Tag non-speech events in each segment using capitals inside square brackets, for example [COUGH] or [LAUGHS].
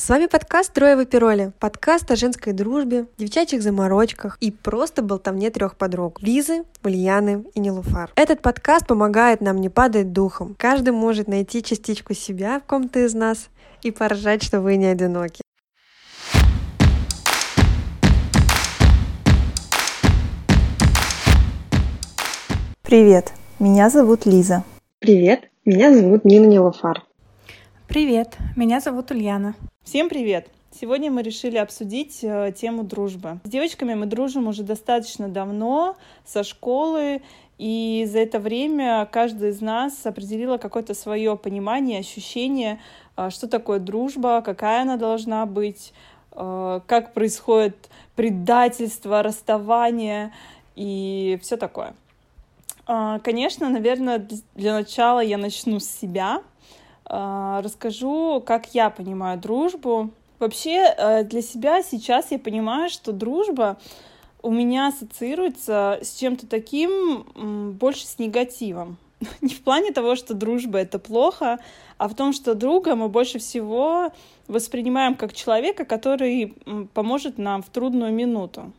С вами подкаст «Трое в опероле». Подкаст о женской дружбе, девчачьих заморочках и просто болтовне трех подруг. Лизы, Ульяны и Нелуфар. Этот подкаст помогает нам не падать духом. Каждый может найти частичку себя в ком-то из нас и поржать, что вы не одиноки. Привет, меня зовут Лиза. Привет, меня зовут Нина Нелуфар. Привет, меня зовут Ульяна. Всем привет! Сегодня мы решили обсудить э, тему дружбы. С девочками мы дружим уже достаточно давно, со школы, и за это время каждый из нас определила какое-то свое понимание, ощущение, э, что такое дружба, какая она должна быть, э, как происходит предательство, расставание и все такое. Э, конечно, наверное, для начала я начну с себя — а, расскажу, как я понимаю дружбу. Вообще, э, для себя сейчас я понимаю, что дружба у меня ассоциируется с чем-то таким больше с негативом. [LAUGHS] Не в плане того, что дружба — это плохо, а в том, что друга мы больше всего воспринимаем как человека, который поможет нам в трудную минуту.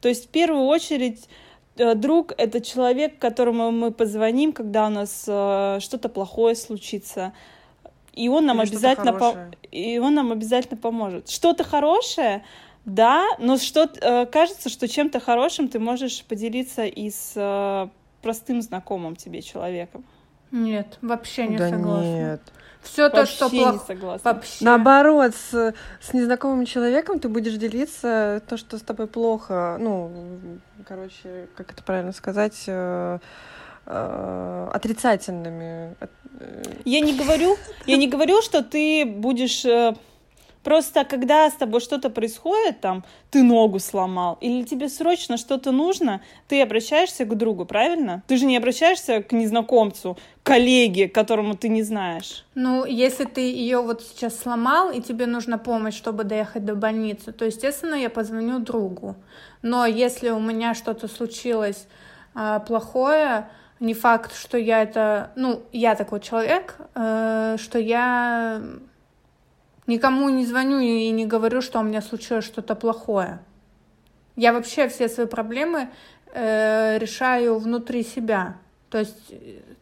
То есть в первую очередь э, друг — это человек, которому мы позвоним, когда у нас э, что-то плохое случится, и он нам Или обязательно по... и он нам обязательно поможет. Что-то хорошее, да, но что э, кажется, что чем-то хорошим ты можешь поделиться и с э, простым знакомым тебе человеком. Нет, вообще не да согласна. Нет. Все то, что плохо. Вообще. Наоборот, с, с незнакомым человеком ты будешь делиться то, что с тобой плохо. Ну, короче, как это правильно сказать? Э, отрицательными. Э, я не говорю, я не говорю, что ты будешь э, Просто когда с тобой что-то происходит, там, ты ногу сломал, или тебе срочно что-то нужно, ты обращаешься к другу, правильно? Ты же не обращаешься к незнакомцу, коллеге, которому ты не знаешь. Ну, если ты ее вот сейчас сломал, и тебе нужна помощь, чтобы доехать до больницы, то, естественно, я позвоню другу. Но если у меня что-то случилось э, плохое, не факт, что я это, ну, я такой человек, э, что я никому не звоню и не говорю, что у меня случилось что-то плохое. Я вообще все свои проблемы э, решаю внутри себя. То есть,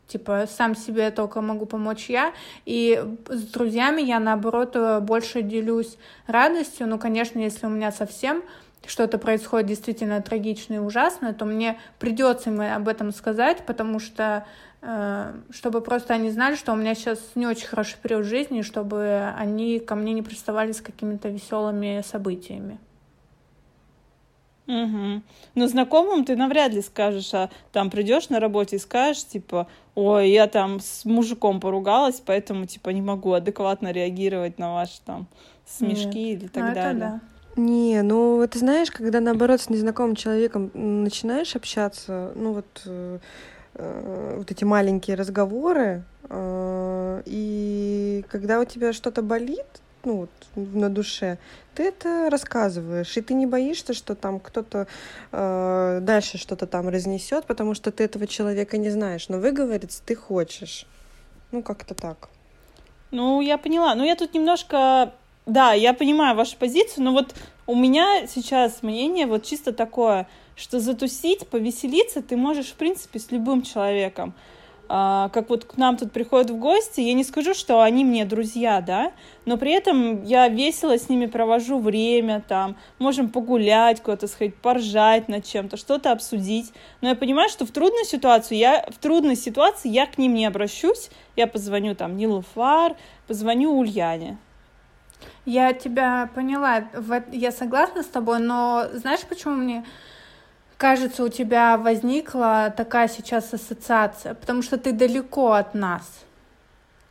типа, сам себе только могу помочь я. И с друзьями я, наоборот, больше делюсь радостью. Ну, конечно, если у меня совсем что-то происходит действительно трагичное и ужасное, то мне придется им об этом сказать, потому что э, чтобы просто они знали, что у меня сейчас не очень хороший период жизни, чтобы они ко мне не приставали с какими-то веселыми событиями. Угу. Но знакомым ты навряд ли скажешь, а там придешь на работе и скажешь, типа, ой, я там с мужиком поругалась, поэтому, типа, не могу адекватно реагировать на ваши там смешки Нет. или так ну, далее. Да. Не, ну ты знаешь, когда наоборот с незнакомым человеком начинаешь общаться, ну вот э, э, вот эти маленькие разговоры, э, и когда у тебя что-то болит, ну вот на душе, ты это рассказываешь, и ты не боишься, что там кто-то дальше что-то там разнесет, потому что ты этого человека не знаешь, но выговориться ты хочешь, ну как-то так. Ну я поняла, ну я тут немножко да, я понимаю вашу позицию, но вот у меня сейчас мнение вот чисто такое, что затусить, повеселиться ты можешь, в принципе, с любым человеком. А, как вот к нам тут приходят в гости, я не скажу, что они мне друзья, да, но при этом я весело с ними провожу время, там, можем погулять куда-то сходить, поржать над чем-то, что-то обсудить. Но я понимаю, что в трудную ситуацию я, в трудной ситуации я к ним не обращусь, я позвоню там Нилу Фар, позвоню Ульяне. Я тебя поняла, я согласна с тобой, но знаешь, почему мне кажется, у тебя возникла такая сейчас ассоциация? Потому что ты далеко от нас.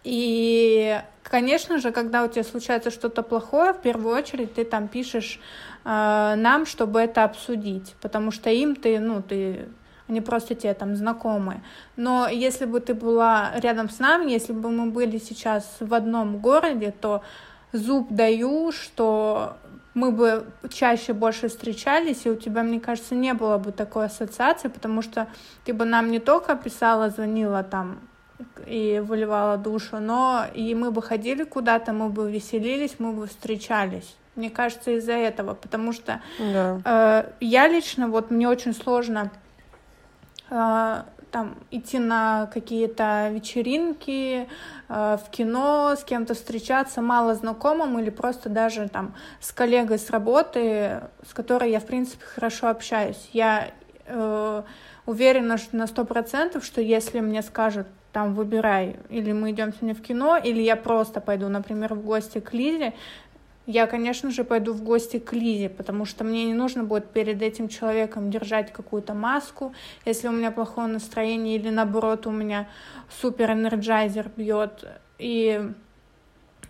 И, конечно же, когда у тебя случается что-то плохое, в первую очередь ты там пишешь э, нам, чтобы это обсудить, потому что им ты, ну, ты они просто тебе там знакомые. Но если бы ты была рядом с нами, если бы мы были сейчас в одном городе, то зуб даю, что мы бы чаще больше встречались, и у тебя, мне кажется, не было бы такой ассоциации, потому что ты бы нам не только писала, звонила там и выливала душу, но и мы бы ходили куда-то, мы бы веселились, мы бы встречались. Мне кажется, из-за этого, потому что да. э, я лично, вот мне очень сложно э, там идти на какие-то вечеринки, э, в кино, с кем-то встречаться мало знакомым или просто даже там с коллегой с работы, с которой я, в принципе, хорошо общаюсь. Я э, уверена что на сто процентов, что если мне скажут, там, выбирай, или мы идем сегодня в кино, или я просто пойду, например, в гости к Лизе, я, конечно же, пойду в гости к Лизе, потому что мне не нужно будет перед этим человеком держать какую-то маску, если у меня плохое настроение или наоборот у меня супер energizer бьет. И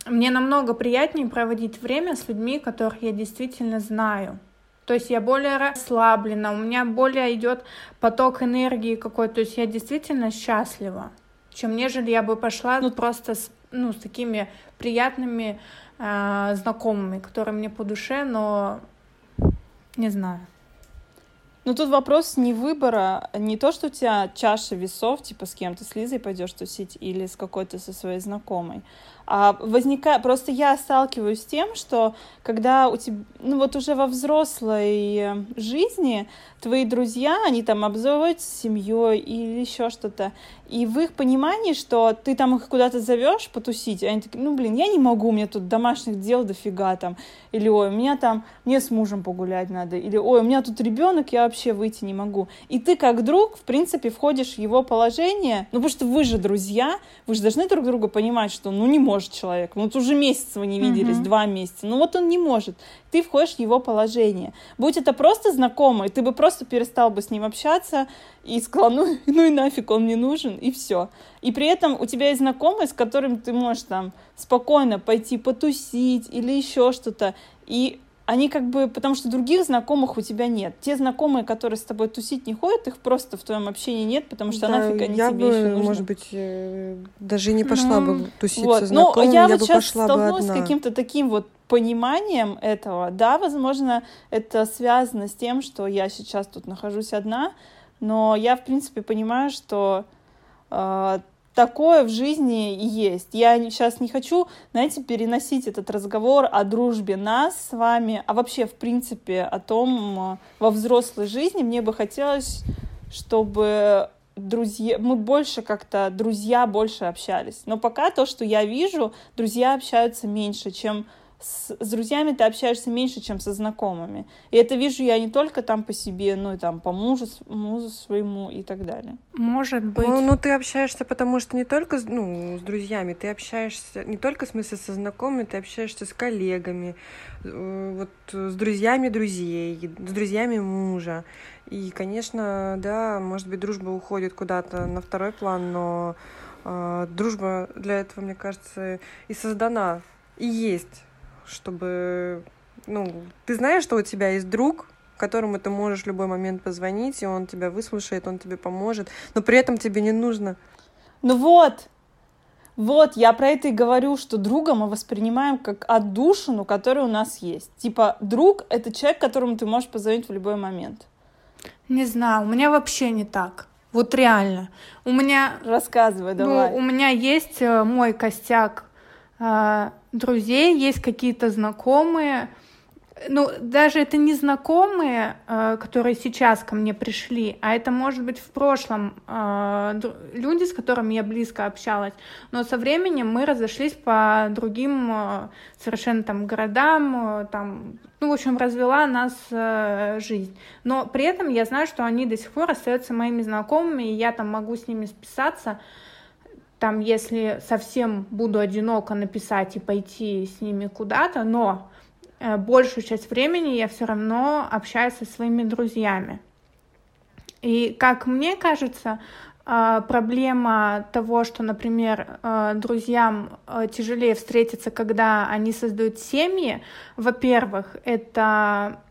мне намного приятнее проводить время с людьми, которых я действительно знаю. То есть я более расслаблена, у меня более идет поток энергии какой-то, то есть я действительно счастлива, чем нежели я бы пошла ну, просто с, ну, с такими приятными э, знакомыми, которые мне по душе, но не знаю. Ну тут вопрос не выбора, не то, что у тебя чаша весов, типа с кем-то, с Лизой пойдешь тусить или с какой-то со своей знакомой, а возникает, просто я сталкиваюсь с тем, что когда у тебя, ну вот уже во взрослой жизни твои друзья, они там обзаводятся семьей или еще что-то, и в их понимании, что ты там их куда-то зовешь потусить, они такие, ну блин, я не могу, у меня тут домашних дел дофига там, или ой, у меня там, мне с мужем погулять надо, или ой, у меня тут ребенок, я вообще выйти не могу. И ты как друг, в принципе, входишь в его положение, ну потому что вы же друзья, вы же должны друг друга понимать, что ну не может человек, ну вот уже месяц вы не виделись, mm-hmm. два месяца, ну вот он не может. Ты входишь в его положение. Будь это просто знакомый, ты бы просто перестал бы с ним общаться и сказал, ну, [LAUGHS] ну и нафиг он не нужен, и все. И при этом у тебя есть знакомый, с которым ты можешь там спокойно пойти потусить или еще что-то. И они как бы, потому что других знакомых у тебя нет. Те знакомые, которые с тобой тусить не ходят, их просто в твоем общении нет, потому что да, нафиг они я тебе бы, еще нужны. может быть, э, даже не пошла mm, бы тусить вот. со знакомыми, Но я, я вот бы сейчас пошла столкнулась бы одна. с каким-то таким вот пониманием этого. Да, возможно, это связано с тем, что я сейчас тут нахожусь одна, но я, в принципе, понимаю, что э, такое в жизни и есть. Я сейчас не хочу, знаете, переносить этот разговор о дружбе нас с вами, а вообще, в принципе, о том, во взрослой жизни мне бы хотелось, чтобы друзья, мы больше как-то, друзья больше общались. Но пока то, что я вижу, друзья общаются меньше, чем с, с друзьями ты общаешься меньше, чем со знакомыми. И это вижу я не только там по себе, но и там по мужу, мужу своему и так далее. Может быть. Ну, ну, ты общаешься, потому что не только ну, с друзьями, ты общаешься не только в смысле со знакомыми, ты общаешься с коллегами, э, вот с друзьями друзей, с друзьями мужа. И, конечно, да, может быть, дружба уходит куда-то на второй план, но э, дружба для этого, мне кажется, и создана, и есть чтобы, ну, ты знаешь, что у тебя есть друг, которому ты можешь в любой момент позвонить, и он тебя выслушает, он тебе поможет, но при этом тебе не нужно. Ну вот, вот, я про это и говорю, что друга мы воспринимаем как отдушину, которая у нас есть. Типа, друг — это человек, которому ты можешь позвонить в любой момент. Не знаю, у меня вообще не так. Вот реально. У меня... Рассказывай, давай. Ну, у меня есть э, мой костяк друзей, есть какие-то знакомые, ну, даже это не знакомые, а, которые сейчас ко мне пришли, а это, может быть, в прошлом а, люди, с которыми я близко общалась, но со временем мы разошлись по другим совершенно там городам, там, ну, в общем, развела нас жизнь. Но при этом я знаю, что они до сих пор остаются моими знакомыми, и я там могу с ними списаться, там, если совсем буду одиноко написать и пойти с ними куда-то, но э, большую часть времени я все равно общаюсь со своими друзьями. И как мне кажется, э, проблема того, что, например, э, друзьям тяжелее встретиться, когда они создают семьи, во-первых, это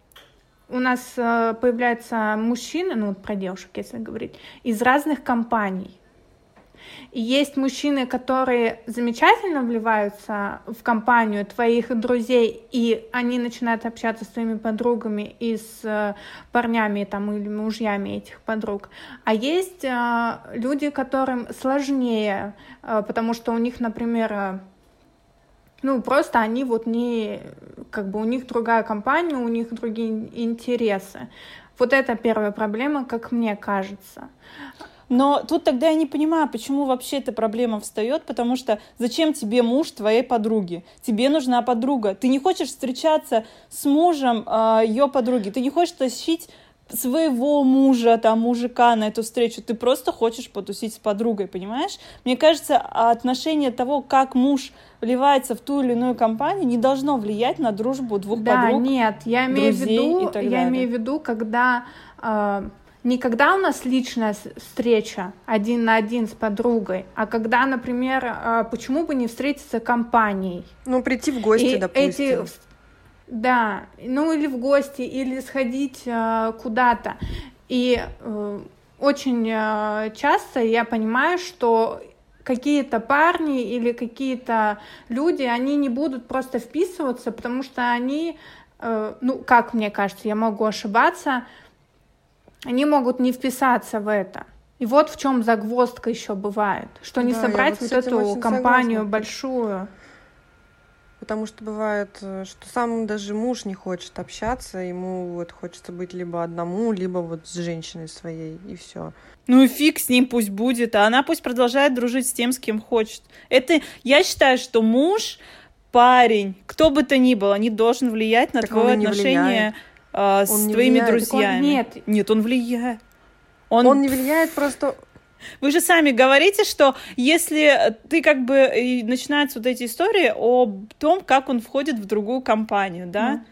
у нас появляются мужчины, ну, про девушек, если говорить, из разных компаний. И есть мужчины, которые замечательно вливаются в компанию твоих друзей, и они начинают общаться с твоими подругами и с э, парнями там, или мужьями этих подруг. А есть э, люди, которым сложнее, э, потому что у них, например, э, ну, просто они вот не, как бы у них другая компания, у них другие интересы. Вот это первая проблема, как мне кажется. Но тут тогда я не понимаю, почему вообще эта проблема встает, потому что зачем тебе муж твоей подруги? Тебе нужна подруга. Ты не хочешь встречаться с мужем э, ее подруги, ты не хочешь тащить своего мужа, там, мужика на эту встречу, ты просто хочешь потусить с подругой, понимаешь? Мне кажется, отношение того, как муж вливается в ту или иную компанию, не должно влиять на дружбу двух да, подруг. нет, я имею в виду, я имею в виду, когда э, не когда у нас личная встреча один на один с подругой, а когда, например, э, почему бы не встретиться компанией? Ну, прийти в гости, И допустим. Эти, да, ну или в гости, или сходить э, куда-то. И э, очень э, часто я понимаю, что какие-то парни или какие-то люди, они не будут просто вписываться, потому что они, э, ну, как мне кажется, я могу ошибаться, они могут не вписаться в это. И вот в чем загвоздка еще бывает, что не Да, собрать вот вот эту компанию согласна. большую. Потому что бывает, э, что сам даже муж не хочет общаться, ему вот хочется быть либо одному, либо вот с женщиной своей, и все. Ну и фиг с ним пусть будет, а она пусть продолжает дружить с тем, с кем хочет. Это, я считаю, что муж, парень, кто бы то ни был, не должен влиять на Так твое отношение а, с Он не твоими влияет. Так он- друзьями. нет. Нет, он влияет. Он, Он, не влияет просто... Вы же сами говорите, что если ты как бы и начинаются вот эти истории о том, как он входит в другую компанию, да,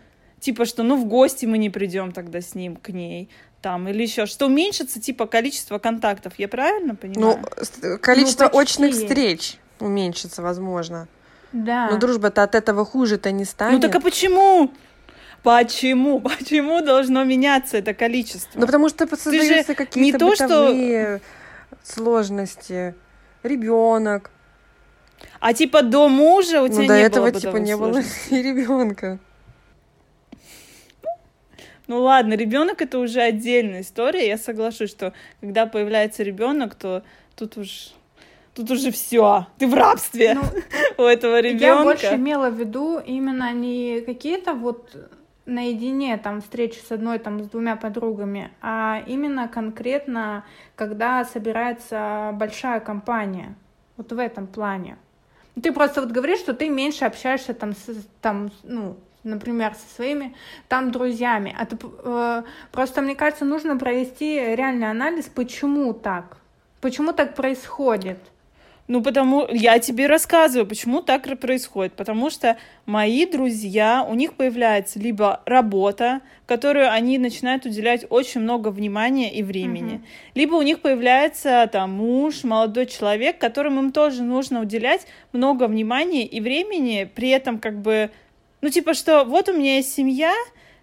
типа что, ну в гости мы не придем тогда с ним к ней, там или еще, что уменьшится типа количество контактов, я правильно понимаю? Ну, с- количество почти. очных встреч уменьшится, возможно. Да. Но дружба-то от этого хуже-то не станет. Ну так а почему? Почему? [LAUGHS] Почему должно меняться это количество? Ну, потому что создаются какие-то не то, что- сложности. Ребенок. А типа до мужа у тебя Ну, до не этого было типа не было [LAUGHS] и ребенка. Ну ладно, ребенок это уже отдельная история. Я соглашусь, что когда появляется ребенок, то тут уж тут уже все. Ты в рабстве Ну, [LAUGHS] у этого Я ребенка. больше имела в виду именно не какие-то вот наедине там встречи с одной там с двумя подругами, а именно конкретно, когда собирается большая компания. Вот в этом плане. Ты просто вот говоришь, что ты меньше общаешься там с, там, ну, например, со своими там друзьями. А ты, э, просто, мне кажется, нужно провести реальный анализ, почему так. Почему так происходит? Ну, потому я тебе рассказываю, почему так происходит. Потому что мои друзья, у них появляется либо работа, которую они начинают уделять очень много внимания и времени, Мгм. либо у них появляется там муж, молодой человек, которому им тоже нужно уделять много внимания и времени, при этом как бы, ну, типа, что вот у меня есть семья,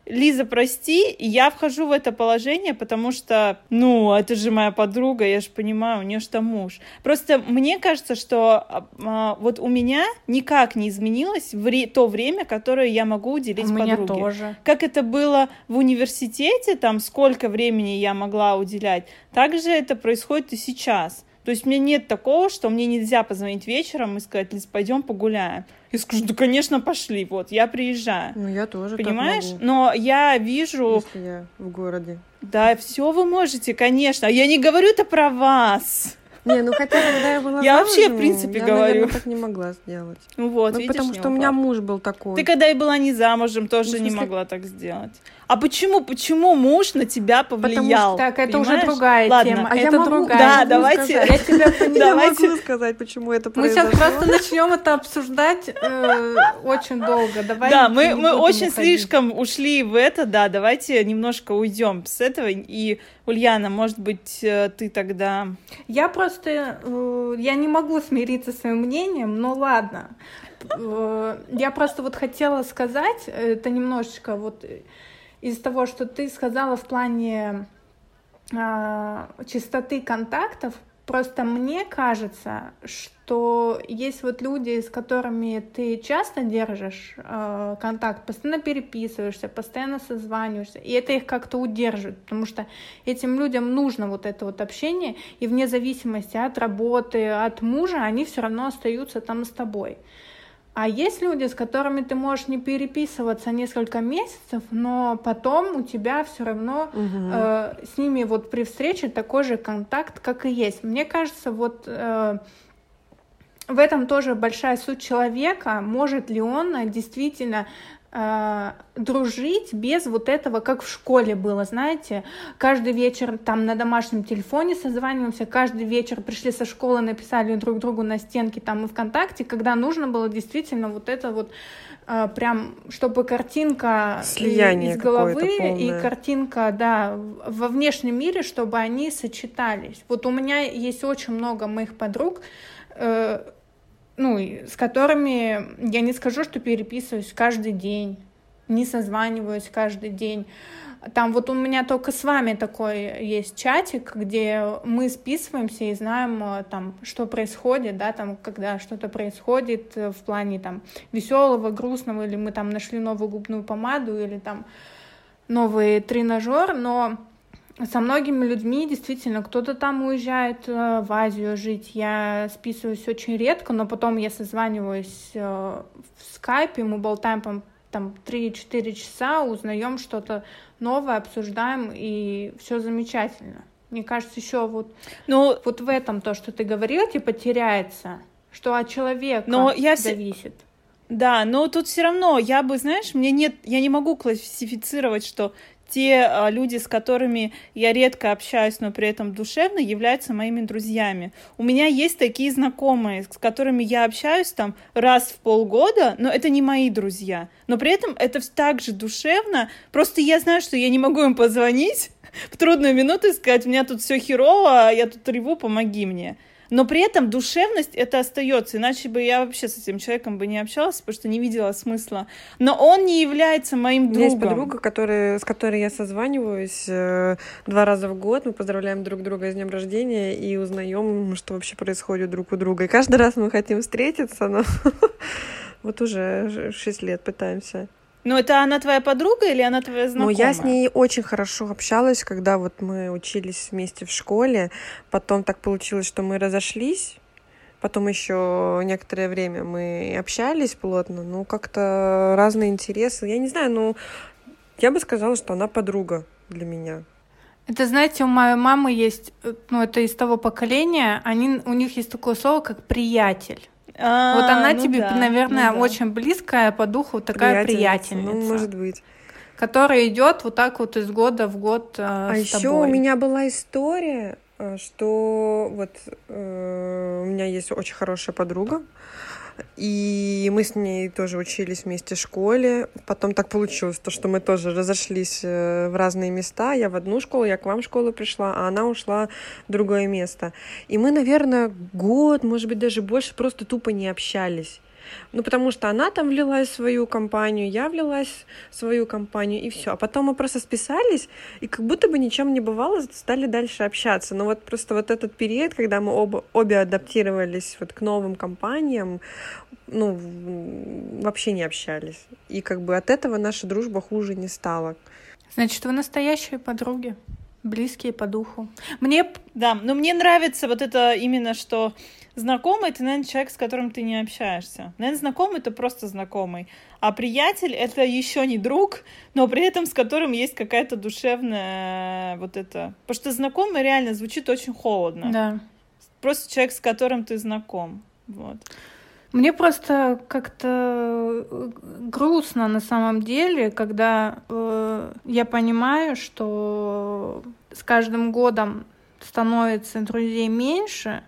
Лиза, прости, я вхожу в это положение, потому что, ну, это же моя подруга, я же понимаю, у нее же там муж. Просто мне кажется, что а, а, вот у меня никак не изменилось вре- то время, которое я могу уделить У меня подруге. тоже. Как это было в университете, там сколько времени я могла уделять, так же это происходит и сейчас. То есть у меня нет такого, что мне нельзя позвонить вечером и сказать, Лиз, пойдем погуляем. Я скажу, да, конечно, пошли, вот, я приезжаю. Ну, я тоже Понимаешь? Но я вижу, если я в городе. да, все вы можете, конечно. Я не говорю это про вас. Не, ну хотя, когда я была Я вообще, в замужем, принципе, я, говорю. наверное, так не могла сделать. Ну вот, ну, видишь, потому что у меня муж был такой. Ты когда и была не замужем, тоже Ну, не смысле- могла так сделать. А почему, почему муж на тебя повлиял? Так, это Понимаешь? уже другая Ладно. тема. А я это могу- другая. Да, могу давайте. сказать. Я тебя. Я [LAUGHS] могу сказать, почему это Мы сейчас произошло. просто начнем это обсуждать э, очень долго. Давай Да, мы, очень слишком ушли в это, да, давайте немножко уйдем с этого. И, Ульяна, может быть, э, ты тогда... Я просто, э, я не могу смириться с своим мнением, но ладно. Э, Я просто вот хотела сказать, это немножечко вот из того, что ты сказала в плане а, чистоты контактов, Просто мне кажется, что есть вот люди, с которыми ты часто держишь э, контакт, постоянно переписываешься, постоянно созваниваешься, и это их как-то удерживает, потому что этим людям нужно вот это вот общение, и вне зависимости от работы, от мужа, они все равно остаются там с тобой. А есть люди, с которыми ты можешь не переписываться несколько месяцев, но потом у тебя все равно угу. э, с ними вот при встрече такой же контакт, как и есть. Мне кажется, вот э, в этом тоже большая суть человека. Может ли он действительно э, дружить без вот этого, как в школе было, знаете, каждый вечер там на домашнем телефоне созваниваемся, каждый вечер пришли со школы, написали друг другу на стенке там и ВКонтакте, когда нужно было действительно вот это вот э, прям, чтобы картинка Слияние из головы и картинка, да, во внешнем мире, чтобы они сочетались. Вот у меня есть очень много моих подруг, э, ну, с которыми я не скажу, что переписываюсь каждый день, не созваниваюсь каждый день. Там вот у меня только с вами такой есть чатик, где мы списываемся и знаем э, там, что происходит, да, там, когда что-то происходит э, в плане там веселого, грустного, или мы там нашли новую губную помаду, или там новый тренажер, но со многими людьми действительно кто-то там уезжает э, в Азию жить. Я списываюсь очень редко, но потом я созваниваюсь э, в скайпе, мы болтаем там, там 3-4 часа, узнаем что-то новое, обсуждаем, и все замечательно. Мне кажется, еще вот, ну, вот в этом то, что ты говорила, типа теряется, что от человека но я зависит. Да, но тут все равно я бы, знаешь, мне нет, я не могу классифицировать, что те а, люди, с которыми я редко общаюсь, но при этом душевно, являются моими друзьями. У меня есть такие знакомые, с которыми я общаюсь там раз в полгода, но это не мои друзья. Но при этом это так же душевно. Просто я знаю, что я не могу им позвонить [LAUGHS] в трудную минуту и сказать, у меня тут все херово, я тут реву, помоги мне но при этом душевность это остается, иначе бы я вообще с этим человеком бы не общалась, потому что не видела смысла. Но он не является моим другом. У меня есть подруга, который, с которой я созваниваюсь э, два раза в год, мы поздравляем друг друга с днем рождения и узнаем, что вообще происходит друг у друга. И каждый раз мы хотим встретиться, но [LAUGHS] вот уже шесть лет пытаемся. Ну, это она твоя подруга или она твоя знакомая? Ну, я с ней очень хорошо общалась, когда вот мы учились вместе в школе. Потом так получилось, что мы разошлись. Потом еще некоторое время мы общались плотно. Ну, как-то разные интересы. Я не знаю, ну, я бы сказала, что она подруга для меня. Это, знаете, у моей мамы есть, э, ну, это из того поколения, они, у них есть такое слово, как приятель. А, вот она ну тебе, да, наверное, ну да. очень близкая по духу такая приятельница. Ну, может быть. Которая идет вот так вот из года в год. Э, а еще у меня была история, э, что вот э, у меня есть очень хорошая подруга, и мы с ней тоже учились вместе в школе. Потом так получилось, то, что мы тоже разошлись э, в разные места. Я в одну школу, я к вам в школу пришла, а она ушла в другое место. И мы, наверное, год, может быть, даже больше просто тупо не общались. Ну, потому что она там влилась в свою компанию, я влилась в свою компанию, и все. А потом мы просто списались, и как будто бы ничем не бывало, стали дальше общаться. Но вот просто вот этот период, когда мы оба, обе адаптировались вот к новым компаниям, ну, вообще не общались. И как бы от этого наша дружба хуже не стала. Значит, вы настоящие подруги близкие по духу. Мне, да, но мне нравится вот это именно, что Знакомый — это, наверное, человек, с которым ты не общаешься. Наверное, знакомый — это просто знакомый. А приятель — это еще не друг, но при этом с которым есть какая-то душевная вот это... Потому что знакомый реально звучит очень холодно. Да. Просто человек, с которым ты знаком. Вот. Мне просто как-то э, грустно на самом деле, когда э, я понимаю, что с каждым годом становится друзей меньше,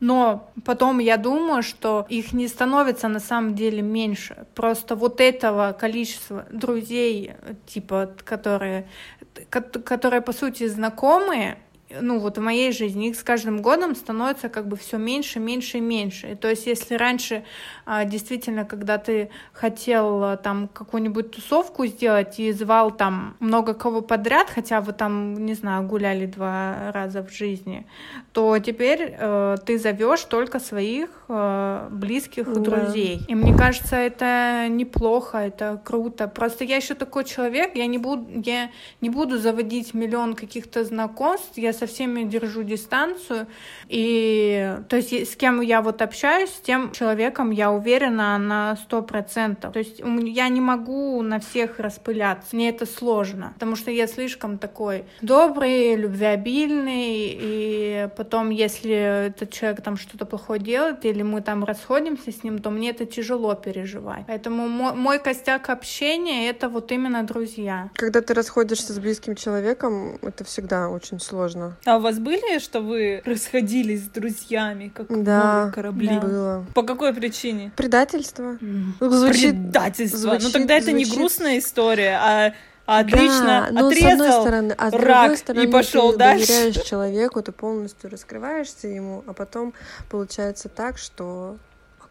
но потом я думаю, что их не становится на самом деле меньше. Просто вот этого количества друзей, типа, которые, которые по сути знакомые, ну вот в моей жизни их с каждым годом становится как бы все меньше, меньше и меньше. И то есть если раньше а, действительно, когда ты хотел а, там какую-нибудь тусовку сделать и звал там много кого подряд, хотя вы там, не знаю, гуляли два раза в жизни, то теперь э, ты зовешь только своих э, близких да. друзей. И мне кажется, это неплохо, это круто. Просто я еще такой человек, я не буду, я не буду заводить миллион каких-то знакомств, я со всеми держу дистанцию. И то есть с кем я вот общаюсь, с тем человеком я уверена на сто процентов. То есть я не могу на всех распыляться. Мне это сложно, потому что я слишком такой добрый, любвеобильный, и потом, если этот человек там что-то плохое делает, или мы там расходимся с ним, то мне это тяжело переживать. Поэтому мой, мой костяк общения — это вот именно друзья. Когда ты расходишься с близким человеком, это всегда очень сложно. А у вас были, что вы расходились с друзьями, как да, корабли? Да, было. По какой причине? Предательство. Mm. Звучит, Предательство. Звучит, ну тогда это звучит... не грустная история, а отлично да, отрезал с одной стороны, а с рак другой стороны, и пошел ты дальше. доверяешь человеку, ты полностью раскрываешься ему, а потом получается так, что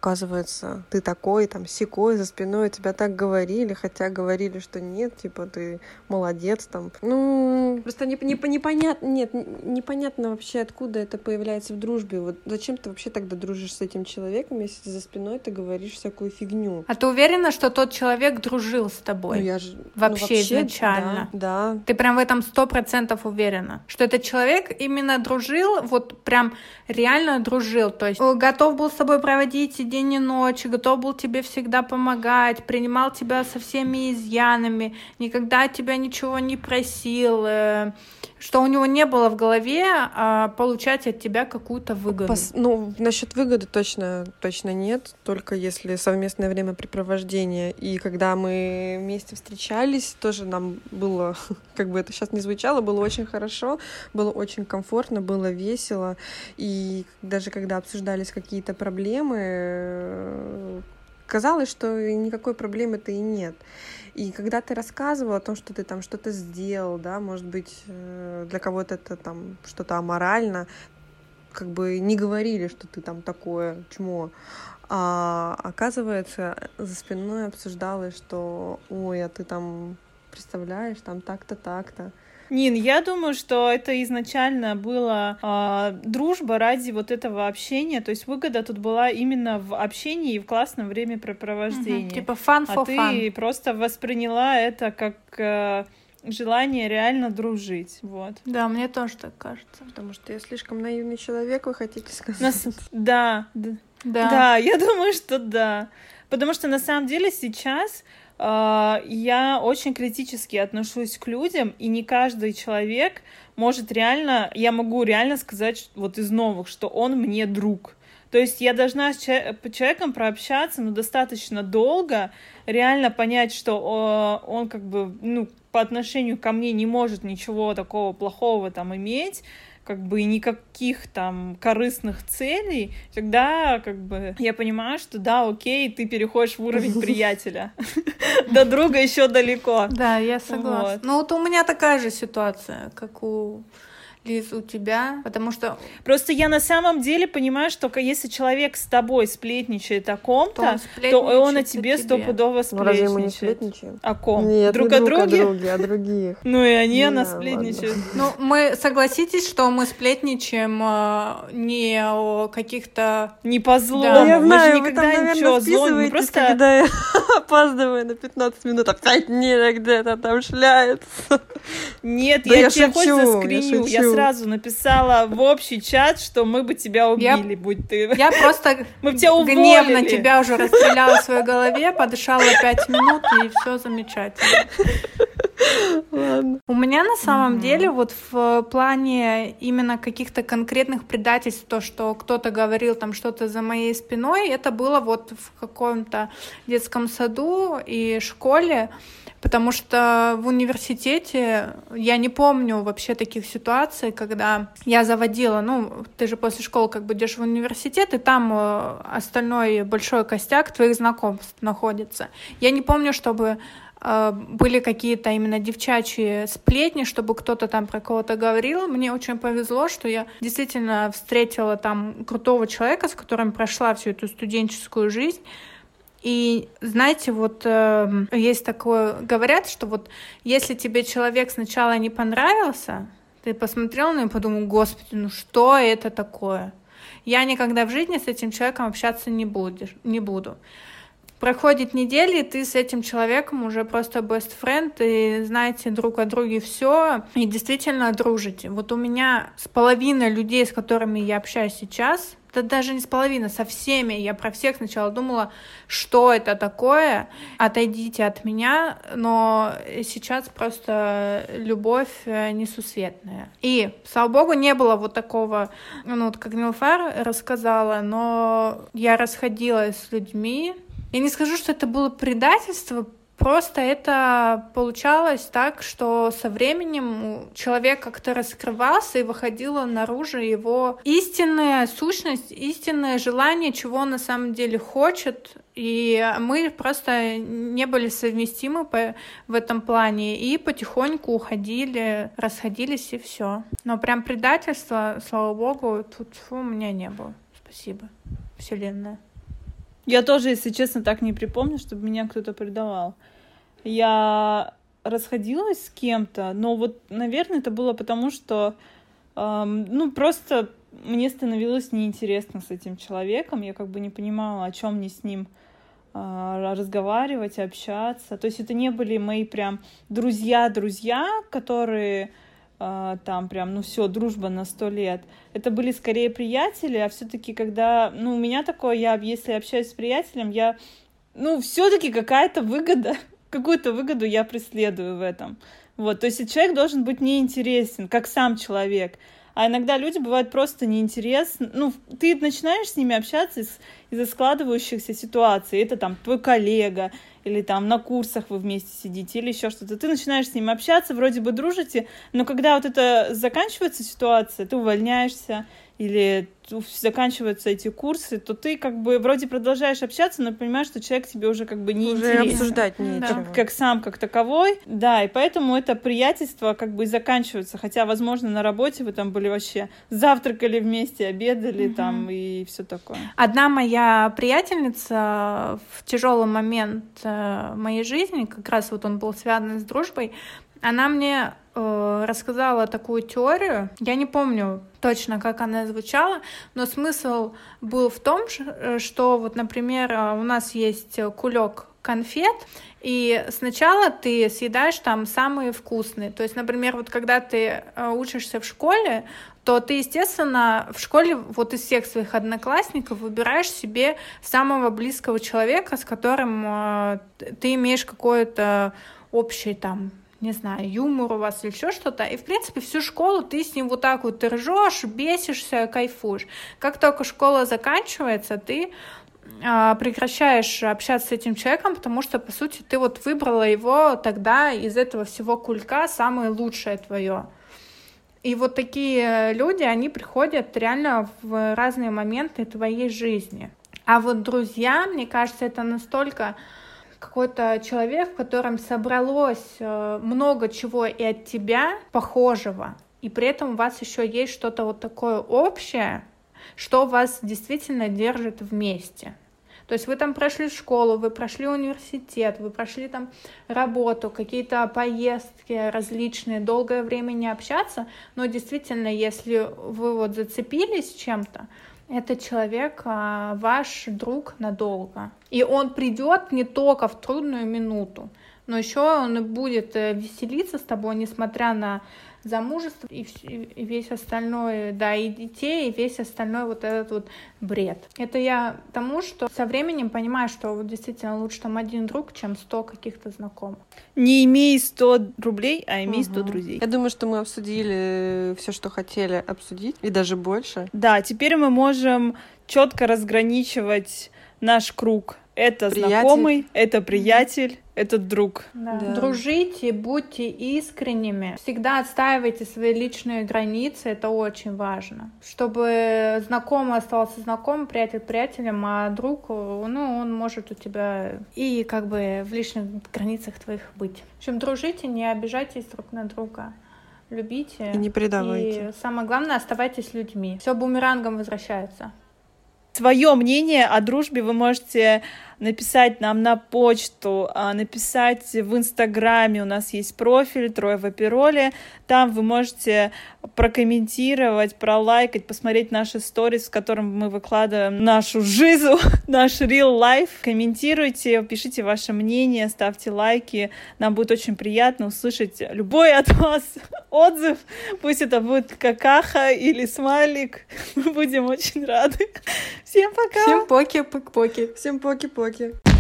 оказывается, ты такой, там, секой, за спиной тебя так говорили, хотя говорили, что нет, типа, ты молодец, там. Ну, просто не, не, непонятно, нет, непонятно вообще, откуда это появляется в дружбе. Вот зачем ты вообще тогда дружишь с этим человеком, если за спиной ты говоришь всякую фигню? А ты уверена, что тот человек дружил с тобой? Ну, я же... Вообще, ну, вообще изначально? Да, да. Ты прям в этом сто процентов уверена? Что этот человек именно дружил, вот прям реально дружил, то есть готов был с тобой проводить день и ночь, готов был тебе всегда помогать, принимал тебя со всеми изъянами, никогда тебя ничего не просил, э, что у него не было в голове а, получать от тебя какую-то выгоду. Пос, ну, насчет выгоды точно, точно нет, только если совместное времяпрепровождение. И когда мы вместе встречались, тоже нам было, [LAUGHS] как бы это сейчас не звучало, было очень хорошо, было очень комфортно, было весело. И даже когда обсуждались какие-то проблемы, казалось, что никакой проблемы-то и нет. И когда ты рассказывал о том, что ты там что-то сделал, да, может быть, э, для кого-то это там что-то аморально, как бы не говорили, что ты там такое чмо. А оказывается, за спиной обсуждалось, что ой, а ты там представляешь, там так-то, так-то. Нин, я думаю, что это изначально была э, дружба ради вот этого общения, то есть выгода тут была именно в общении и в классном времяпрепровождении. Угу, типа fun for а ты fun. просто восприняла это как э, желание реально дружить, вот. Да, мне тоже так кажется. Потому что я слишком наивный человек, вы хотите сказать? Нас... Да, да, да. Да, я думаю, что да. Потому что на самом деле сейчас а, я очень критически отношусь к людям, и не каждый человек может реально, я могу реально сказать вот из новых, что он мне друг. То есть я должна с человеком прообщаться, ну, достаточно долго, реально понять, что он как бы, ну, по отношению ко мне не может ничего такого плохого там иметь, как бы никаких там корыстных целей, тогда как бы я понимаю, что да, окей, ты переходишь в уровень [LAUGHS] приятеля. [LAUGHS] До друга еще далеко. Да, я согласна. Ну вот у меня такая же ситуация, как у Лиз, у тебя? Потому что... Просто я на самом деле понимаю, что если человек с тобой сплетничает о ком-то, то он, то он о тебе стопудово сплетничает. Ну, разве мы не сплетничаем? О ком? Нет, друг не о друг друге? о друге, о других. [LAUGHS] Ну и они о нас сплетничают. Ну, мы согласитесь, что мы сплетничаем э, не о каких-то... Не по злому. Да, я знаю, вы там, наверное, списываетесь, просто... когда я [LAUGHS] опаздываю на 15 минут, опять не где-то там шляется. Нет, я тебе хоть заскриню, я сразу написала в общий чат, что мы бы тебя убили, я, будь ты. Я просто [LAUGHS] мы тебя уволили. гневно тебя уже расстреляла в своей голове, подышала пять минут, и все замечательно. Ладно. У меня на самом mm-hmm. деле вот в плане именно каких-то конкретных предательств, то, что кто-то говорил там что-то за моей спиной, это было вот в каком-то детском саду и школе, Потому что в университете я не помню вообще таких ситуаций, когда я заводила, ну, ты же после школы как бы идешь в университет, и там э, остальной большой костяк твоих знакомств находится. Я не помню, чтобы э, были какие-то именно девчачьи сплетни, чтобы кто-то там про кого-то говорил. Мне очень повезло, что я действительно встретила там крутого человека, с которым прошла всю эту студенческую жизнь. И знаете, вот э, есть такое, говорят, что вот если тебе человек сначала не понравился, ты посмотрел на него и подумал, господи, ну что это такое? Я никогда в жизни с этим человеком общаться не, будешь, не буду. Проходит неделя, и ты с этим человеком уже просто best friend, и знаете друг о друге все, и действительно дружите. Вот у меня с половиной людей, с которыми я общаюсь сейчас, да даже не с половиной, со всеми. Я про всех сначала думала, что это такое, отойдите от меня, но сейчас просто любовь э, несусветная. И, слава богу, не было вот такого, ну, вот как Нилфар рассказала, но я расходилась с людьми. Я не скажу, что это было предательство, Просто это получалось так, что со временем человек как-то раскрывался и выходила наружу его истинная сущность, истинное желание, чего он на самом деле хочет. И мы просто не были совместимы по, в этом плане и потихоньку уходили, расходились и все. Но прям предательства, слава богу, тут фу, у меня не было. Спасибо, Вселенная. Я тоже, если честно, так не припомню, чтобы меня кто-то предавал. Я расходилась с кем-то, но вот, наверное, это было потому, что, эм, ну, просто мне становилось неинтересно с этим человеком, я как бы не понимала, о чем мне с ним э, разговаривать, общаться. То есть это не были мои прям друзья-друзья, которые там прям, ну все, дружба на сто лет. Это были скорее приятели, а все-таки когда, ну, у меня такое, я, если общаюсь с приятелем, я, ну, все-таки какая-то выгода [LAUGHS] какую-то выгоду я преследую в этом. Вот, то есть человек должен быть неинтересен, как сам человек. А иногда люди бывают просто неинтересны. Ну, ты начинаешь с ними общаться из-за складывающихся ситуаций. Это там твой коллега, или там на курсах вы вместе сидите, или еще что-то. Ты начинаешь с ним общаться, вроде бы дружите, но когда вот это заканчивается ситуация, ты увольняешься, или заканчиваются эти курсы, то ты как бы вроде продолжаешь общаться, но понимаешь, что человек тебе уже как бы не уже интересен. обсуждать нечего. Как, как сам, как таковой. Да, и поэтому это приятельство как бы и заканчивается. Хотя, возможно, на работе вы там были вообще завтракали вместе, обедали угу. там и все такое. Одна моя приятельница в тяжелый момент э, моей жизни, как раз вот он был связан с дружбой, она мне э, рассказала такую теорию. Я не помню точно, как она звучала, но смысл был в том, э, что вот, например, э, у нас есть кулек конфет, и сначала ты съедаешь там самые вкусные. То есть, например, вот когда ты учишься в школе, то ты, естественно, в школе вот из всех своих одноклассников выбираешь себе самого близкого человека, с которым ты имеешь какое-то общее там не знаю, юмор у вас или еще что-то. И, в принципе, всю школу ты с ним вот так вот ты ржешь, бесишься, кайфуешь. Как только школа заканчивается, ты а, прекращаешь общаться с этим человеком, потому что, по сути, ты вот выбрала его тогда из этого всего кулька самое лучшее твое. И вот такие люди, они приходят реально в разные моменты твоей жизни. А вот друзья, мне кажется, это настолько какой-то человек, в котором собралось э, много чего и от тебя похожего, и при этом у вас еще есть что-то вот такое общее, что вас действительно держит вместе. То есть вы там прошли школу, вы прошли университет, вы прошли там работу, какие-то поездки различные, долгое время не общаться, но действительно, если вы вот зацепились чем-то, этот человек а, ваш друг надолго. И он придет не только в трудную минуту, но еще он будет э, веселиться с тобой, несмотря на замужество и, и весь остальной, да, и детей, и весь остальной вот этот вот бред. Это я тому, что со временем понимаю, что вот действительно лучше там один друг, чем сто каких-то знакомых. Не имей 100 рублей, а имей угу. друзей. Я думаю, что мы обсудили все, что хотели обсудить, и даже больше. Да, теперь мы можем четко разграничивать наш круг Это приятель. знакомый, это приятель, это друг. Да. Да. Дружите, будьте искренними. Всегда отстаивайте свои личные границы, это очень важно. Чтобы знакомый остался знакомым, приятель приятелем, а друг, ну, он может у тебя и как бы в личных границах твоих быть. В общем, дружите, не обижайтесь друг на друга любите. И не предавайте. И самое главное, оставайтесь людьми. Все бумерангом возвращается. Свое мнение о дружбе вы можете написать нам на почту, а, написать в Инстаграме. У нас есть профиль Трое в Апероле. Там вы можете прокомментировать, пролайкать, посмотреть наши сторис, в котором мы выкладываем нашу жизнь, [LAUGHS] наш real life. Комментируйте, пишите ваше мнение, ставьте лайки. Нам будет очень приятно услышать любой от вас [LAUGHS] отзыв. Пусть это будет какаха или смайлик. [LAUGHS] Мы будем очень рады. Всем пока! Всем поки-поки. Всем поки-поки. ok.